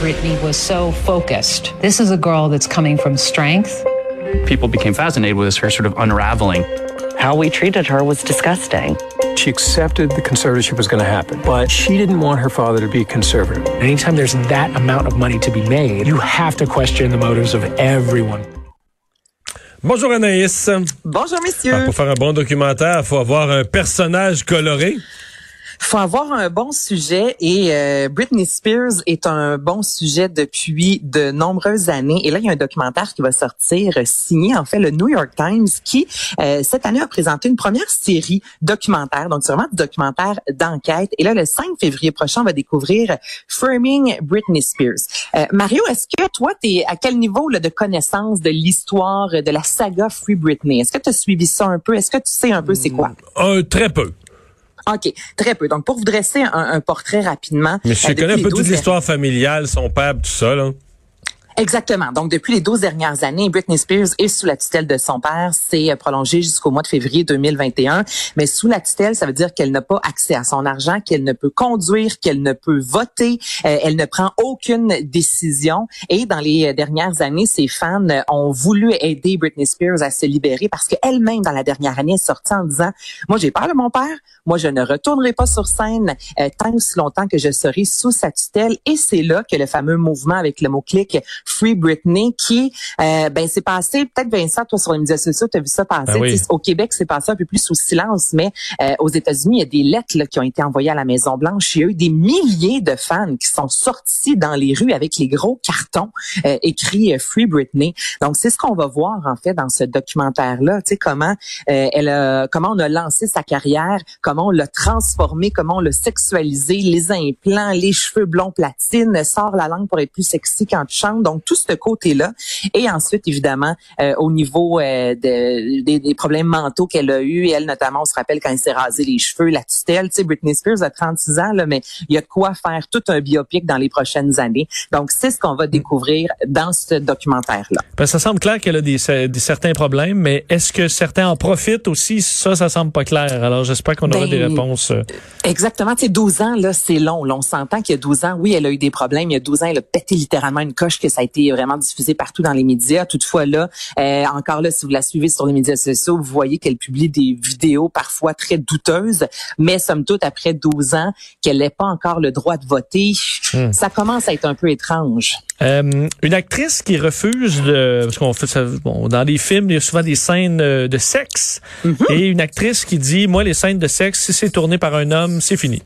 Britney was so focused. This is a girl that's coming from strength. People became fascinated with her sort of unraveling. How we treated her was disgusting. She accepted the conservatorship was going to happen, but she didn't want her father to be conservative. Anytime there's that amount of money to be made, you have to question the motives of everyone. Bonjour Anaïs. Bonjour messieurs. Alors, pour faire un bon documentaire, il faut avoir un personnage coloré faut avoir un bon sujet et euh, Britney Spears est un bon sujet depuis de nombreuses années. Et là, il y a un documentaire qui va sortir euh, signé en fait le New York Times qui euh, cette année a présenté une première série documentaire. Donc c'est vraiment documentaire d'enquête. Et là, le 5 février prochain, on va découvrir Framing Britney Spears. Mario, est-ce que toi, tu es à quel niveau là, de connaissance de l'histoire de la saga Free Britney? Est-ce que tu as suivi ça un peu? Est-ce que tu sais un peu c'est quoi? Un, très peu. OK, très peu. Donc, pour vous dresser un, un portrait rapidement. Mais je euh, connais un peu toute l'histoire familiale, son père, tout ça, là? Exactement. Donc, depuis les 12 dernières années, Britney Spears est sous la tutelle de son père. C'est euh, prolongé jusqu'au mois de février 2021. Mais sous la tutelle, ça veut dire qu'elle n'a pas accès à son argent, qu'elle ne peut conduire, qu'elle ne peut voter. Euh, elle ne prend aucune décision. Et dans les euh, dernières années, ses fans ont voulu aider Britney Spears à se libérer parce qu'elle-même, dans la dernière année, est sortie en disant, moi, j'ai peur de mon père. Moi, je ne retournerai pas sur scène tant aussi longtemps que je serai sous sa tutelle. Et c'est là que le fameux mouvement avec le mot-clic Free Britney qui, euh, ben, c'est passé, peut-être Vincent, toi sur les médias sociaux, tu as vu ça passer. Ben au Québec, c'est passé un peu plus sous silence, mais euh, aux États-Unis, il y a des lettres là, qui ont été envoyées à la Maison-Blanche. Il y a eu des milliers de fans qui sont sortis dans les rues avec les gros cartons euh, écrits euh, Free Britney. Donc, c'est ce qu'on va voir, en fait, dans ce documentaire-là. Tu sais, comment euh, elle a, comment on a lancé sa carrière, comment on l'a transformé, comment on l'a sexualisé, les implants, les cheveux blonds platine, sort la langue pour être plus sexy quand tu chantes. Donc, donc, tout ce côté-là. Et ensuite, évidemment, euh, au niveau euh, de, des, problèmes mentaux qu'elle a eu, elle notamment, on se rappelle quand elle s'est rasé les cheveux, la tutelle, tu sais, Britney Spears a 36 ans, là, mais il y a de quoi faire tout un biopic dans les prochaines années. Donc, c'est ce qu'on va découvrir dans ce documentaire-là. Ben, ça semble clair qu'elle a des, des, certains problèmes, mais est-ce que certains en profitent aussi? Ça, ça semble pas clair. Alors, j'espère qu'on aura des ben, réponses. Euh. Exactement. Tu sais, 12 ans, là, c'est long. On s'entend qu'il y a 12 ans, oui, elle a eu des problèmes. Il y a 12 ans, elle a pété littéralement une coche que ça a été vraiment diffusé partout dans les médias. Toutefois, là, euh, encore là, si vous la suivez sur les médias sociaux, vous voyez qu'elle publie des vidéos parfois très douteuses, mais somme toute, après 12 ans, qu'elle n'ait pas encore le droit de voter, hmm. ça commence à être un peu étrange. Euh, une actrice qui refuse de, parce qu'on fait ça, bon, dans les films, il y a souvent des scènes euh, de sexe, mhm. et une actrice qui dit, moi, les scènes de sexe, si c'est tourné par un homme, c'est fini.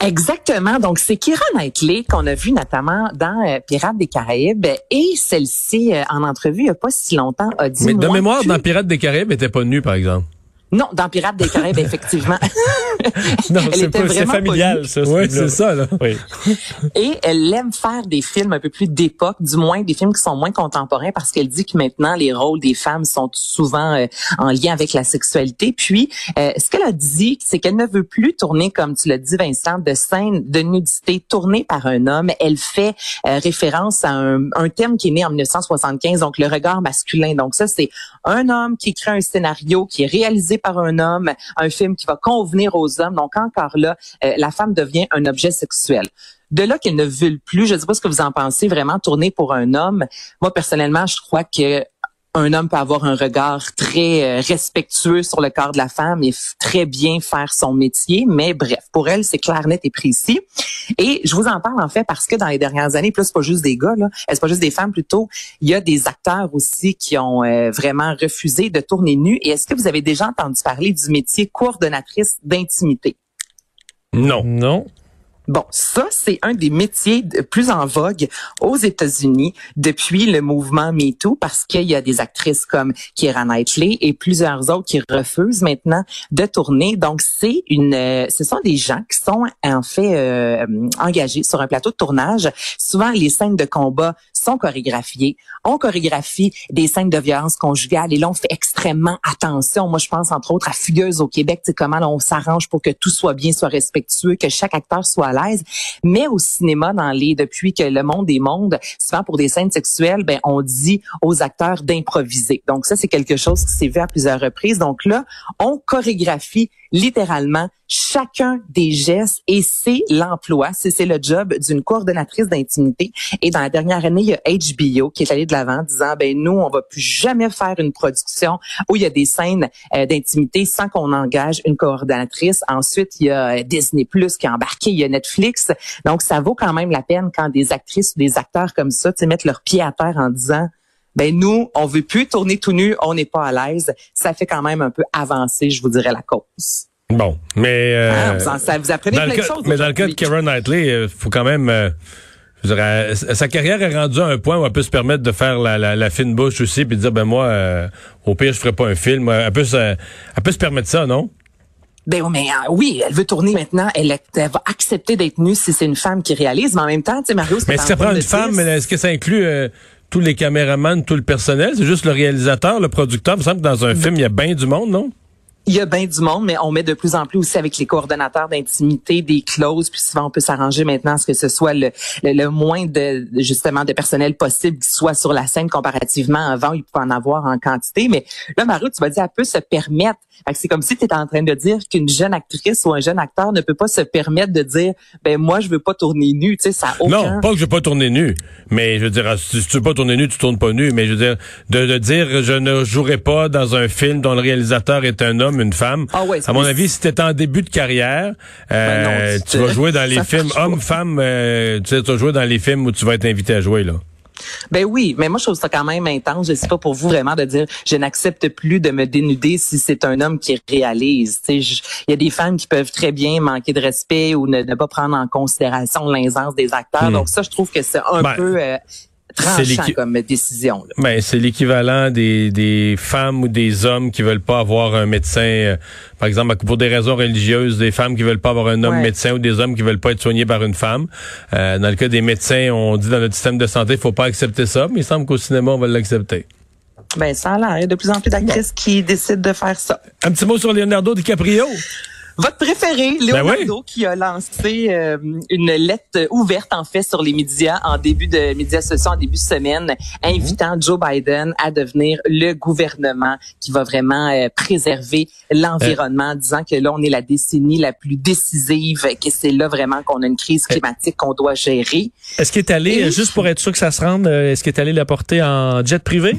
Exactement. Donc, c'est Kira Knightley qu'on a vu notamment dans euh, Pirates des Caraïbes et celle-ci, euh, en entrevue il n'y a pas si longtemps, a dit... Mais de mémoire, dans Pirates des Caraïbes, elle n'était pas nue, par exemple. Non, dans Pirates des Caraïbes, effectivement. non, c'est familial, ça. Oui, c'est ça. Là. Oui. Et elle aime faire des films un peu plus d'époque, du moins des films qui sont moins contemporains, parce qu'elle dit que maintenant les rôles des femmes sont souvent euh, en lien avec la sexualité. Puis, euh, ce qu'elle a dit, c'est qu'elle ne veut plus tourner, comme tu l'as dit, Vincent, de scènes de nudité tournées par un homme. Elle fait euh, référence à un, un thème qui est né en 1975, donc le regard masculin. Donc ça, c'est un homme qui crée un scénario qui est réalisé par un homme, un film qui va convenir aux hommes. Donc encore là, euh, la femme devient un objet sexuel. De là qu'elle ne veulent plus, je ne sais pas ce que vous en pensez, vraiment tourner pour un homme. Moi personnellement, je crois que un homme peut avoir un regard très euh, respectueux sur le corps de la femme et très bien faire son métier. Mais bref, pour elle, c'est clair, net et précis. Et je vous en parle en fait parce que dans les dernières années, plus c'est pas juste des gars, là, c'est pas juste des femmes plutôt, il y a des acteurs aussi qui ont euh, vraiment refusé de tourner nus. Et est-ce que vous avez déjà entendu parler du métier coordonnatrice d'intimité? Non. Non. Bon, ça, c'est un des métiers plus en vogue aux États-Unis depuis le mouvement MeToo parce qu'il y a des actrices comme Keira Knightley et plusieurs autres qui refusent maintenant de tourner. Donc, c'est une, euh, ce sont des gens qui sont en fait euh, engagés sur un plateau de tournage. Souvent, les scènes de combat sont chorégraphiées. On chorégraphie des scènes de violence conjugale et là, on fait extrêmement attention. Moi, je pense entre autres à Fugueuse au Québec, c'est comment on s'arrange pour que tout soit bien, soit respectueux, que chaque acteur soit mais au cinéma, dans les depuis que le monde est monde, souvent pour des scènes sexuelles, ben on dit aux acteurs d'improviser. Donc ça, c'est quelque chose qui s'est vu à plusieurs reprises. Donc là, on chorégraphie littéralement chacun des gestes et c'est l'emploi, c'est le job d'une coordonnatrice d'intimité. Et dans la dernière année, il y a HBO qui est allé de l'avant disant ben nous on va plus jamais faire une production où il y a des scènes euh, d'intimité sans qu'on engage une coordonnatrice. Ensuite, il y a Disney Plus qui a embarqué, il y a Netflix. Donc ça vaut quand même la peine quand des actrices ou des acteurs comme ça, tu mettent leurs pieds à terre en disant ben nous, on veut plus tourner tout nu, on n'est pas à l'aise. Ça fait quand même un peu avancer, je vous dirais, la cause. Bon, mais euh, ah, ça, vous apprenez plein le de choses. mais dans le cas de Karen Knightley, il faut quand même euh, je dirais, sa carrière est rendue à un point où elle peut se permettre de faire la, la, la fine bouche aussi puis de dire ben moi euh, au pire je ferai pas un film. Elle peut se, elle peut se permettre ça, non? Ben mais euh, oui, elle veut tourner maintenant. Elle, elle va accepter d'être nue si c'est une femme qui réalise. Mais en même temps, tu sais, Mario, Mais est-ce que ça prend une femme? Est-ce que ça inclut euh, tous les caméramans, tout le personnel? C'est juste le réalisateur, le producteur? Il me semble que dans un film, il y a bien du monde, non? Il y a bien du monde, mais on met de plus en plus aussi avec les coordonnateurs d'intimité des clauses, puis souvent on peut s'arranger maintenant à ce que ce soit le, le, le moins de justement de personnel possible qui soit sur la scène comparativement avant il pouvait en avoir en quantité. Mais là, Mario, tu vas dire, elle peut se permettre. C'est comme si tu étais en train de dire qu'une jeune actrice ou un jeune acteur ne peut pas se permettre de dire, ben moi je veux pas tourner nu. Tu sais, ça aucun... Non, pas que je veux pas tourner nu, mais je veux dire, si tu veux pas tourner nu, tu tournes pas nu. Mais je veux dire, de, de dire, je ne jouerai pas dans un film dont le réalisateur est un homme une femme. Ah ouais, à mon avis, si t'es en début de carrière, euh, Ben non, tu vas jouer dans les films homme-femme. euh, tu sais, tu vas jouer dans les films où tu vas être invité à jouer là. Ben oui, mais moi je trouve ça quand même intense. Je sais pas pour vous vraiment de dire je n'accepte plus de me dénuder si c'est un homme qui réalise. Il y a des femmes qui peuvent très bien manquer de respect ou ne, ne pas prendre en considération l'aisance des acteurs. Donc ça, je trouve que c'est un Ben, peu euh, tranchant l'équi- comme décision. là. Ben, c'est l'équivalent des, des femmes ou des hommes qui veulent pas avoir un médecin, euh, par exemple, pour des raisons religieuses, des femmes qui veulent pas avoir un homme Ouais. médecin ou des hommes qui veulent pas être soignés par une femme. Euh, dans le cas des médecins, on dit dans notre système de santé, il faut pas accepter ça, mais il semble qu'au cinéma, on va l'accepter. Ben ça a l'air. Il y a de plus en plus d'actrices qui décident de faire ça. Un petit mot sur Leonardo DiCaprio. Votre préféré, Ben Leonardo, qui a lancé euh, une lettre ouverte en fait sur les médias en début de médias sociaux en début de semaine, invitant Joe Biden à devenir le gouvernement qui va vraiment euh, préserver l'environnement, disant que là on est la décennie la plus décisive, que c'est là vraiment qu'on a une crise climatique qu'on doit gérer. Est-ce qu'il est allé, Et- juste pour être sûr que ça se rende, euh, est-ce qu'il est allé la porter en jet privé?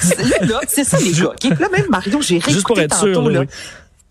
c'est ça les gars. ok? Là même Mario, j'ai réécouté Juste pour être tantôt, sûr, là, oui.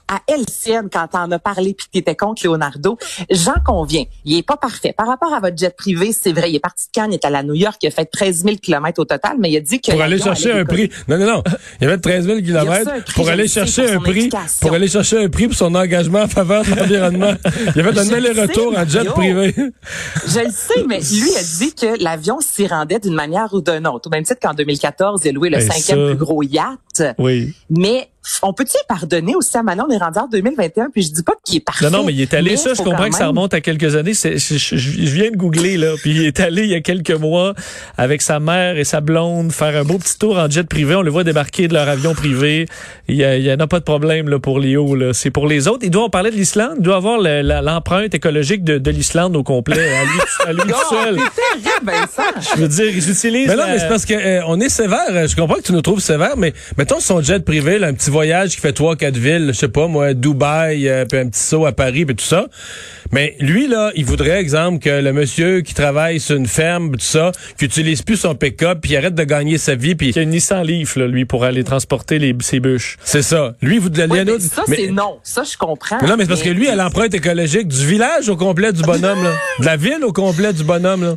À LCN quand t'en as parlé puis t'étais contre Leonardo, j'en conviens, il est pas parfait. Par rapport à votre jet privé, c'est vrai, il est parti de Cannes, il est allé à New York, il a fait 13 000 kilomètres au total, mais il a dit que Pour aller chercher un prix. Non, non, non. Il avait 13 000 Il a reçu kilomètres un prix, pour aller chercher un prix, pour aller chercher un prix pour son engagement en faveur de l'environnement. Il a fait un aller-retour en jet privé. Je le sais, mais lui a dit que l'avion s'y rendait d'une manière ou d'une autre. Au même titre qu'en 2014, il a loué le Ben, cinquième plus gros yacht. Oui. Mais on peut-tu pardonner aussi à Manon? On est rendu en 2021, puis je dis pas qu'il est parfait. Non, non, mais il est allé, ça, je comprends que ça remonte à quelques années. Je, je- je viens de googler, là. Puis il est allé il y a quelques mois avec sa mère et sa blonde faire un beau petit tour en jet privé. On le voit débarquer de leur avion privé. Il y, a- il y en a pas de problème, là, pour Léo, là. C'est pour les autres. Il doit, on parlait de l'Islande, il doit avoir l'empreinte écologique de, de l'Islande au complet, à lui, à lui tout Oh, seul. Je veux dire, ils utilisent Mais non, la- mais c'est parce que euh, on est sévère. Je comprends que tu nous trouves sévère, mais mettons son jet privé, là, un petit voyage qui fait trois, quatre villes, je sais pas moi, Dubaï, euh, puis un petit saut à Paris, puis tout ça. Mais lui là, il voudrait, exemple, que le monsieur qui travaille sur une ferme, tout ça, qui utilise plus son pick-up, puis arrête de gagner sa vie, puis Il y a une Nissan Leaf, là, lui, pour aller transporter les, ses bûches. c'est ça. Lui, il voudrait Oui, Léonard- mais ça, mais- c'est non. Ça, je comprends. mais non, mais c'est parce que lui, a l'empreinte écologique du village au complet du bonhomme, là. De la ville au complet du bonhomme, là.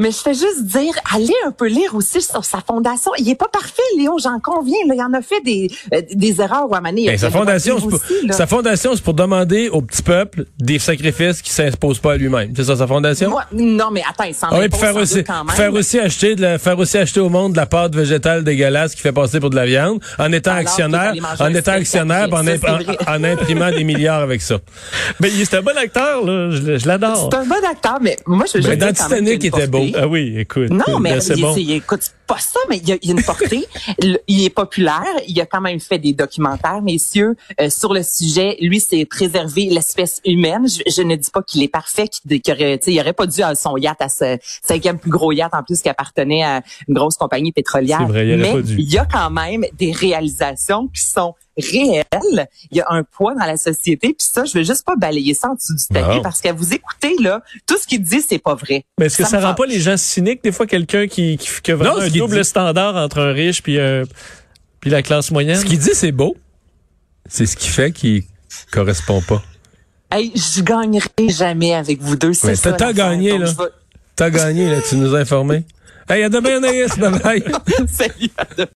Mais je fais juste dire, allez un peu lire aussi sur sa fondation. Il est pas parfait, Léo, j'en conviens. Là. Il en a fait des, euh, des erreurs ou à Mané. Ben, sa fondation, c'est pour, sa fondation, c'est pour demander au petit peuple des sacrifices qui s'imposent pas à lui-même. C'est ça sa fondation? non, mais attends, il s'en Ah oui, faire aussi, quand même. faire aussi acheter de la, faire aussi acheter au monde de la pâte végétale dégueulasse qui fait passer pour de la viande, en étant Alors, actionnaire, en étant actionnaire, en, imprimant des milliards avec ça. Mais il est un bon acteur, là. Je, je l'adore. C'est un bon acteur, mais moi, je veux Ben, juste dans Titanic, il était beau. Portée. Ah oui, écoute. Non, mais Ben, c'est il, bon. écoute, c'est pas ça, mais il y a, il a une portée. Il est populaire. Il a quand même fait des documentaires, messieurs, euh, sur le sujet. Lui, c'est préserver l'espèce humaine. Je, je ne dis pas qu'il est parfait, qu'il qu'il aurait, il aurait pas dû à son yacht, à ce cinquième plus gros yacht en plus qui appartenait à une grosse compagnie pétrolière. C'est vrai, il aurait mais pas dû. il y a quand même des réalisations qui sont réel. Il y a un poids dans la société. Puis ça, je veux juste pas balayer ça en dessous du tapis Non. parce qu'à vous écouter, là, tout ce qu'il dit, c'est pas vrai. Mais est-ce que ça, rend pas les gens cyniques, des fois, quelqu'un qui, qui, qui a vraiment Non, un double dit- standard entre un riche puis un, puis la classe moyenne? Ce qu'il dit, c'est beau. C'est ce qui fait qu'il correspond pas. Hey, je gagnerai jamais avec vous deux. C'est ça. t'as- gagné, là. vais- T'as gagné, là, tu nous as informés. Hey, à demain, Anaïs. Bye bye. Salut. à demain.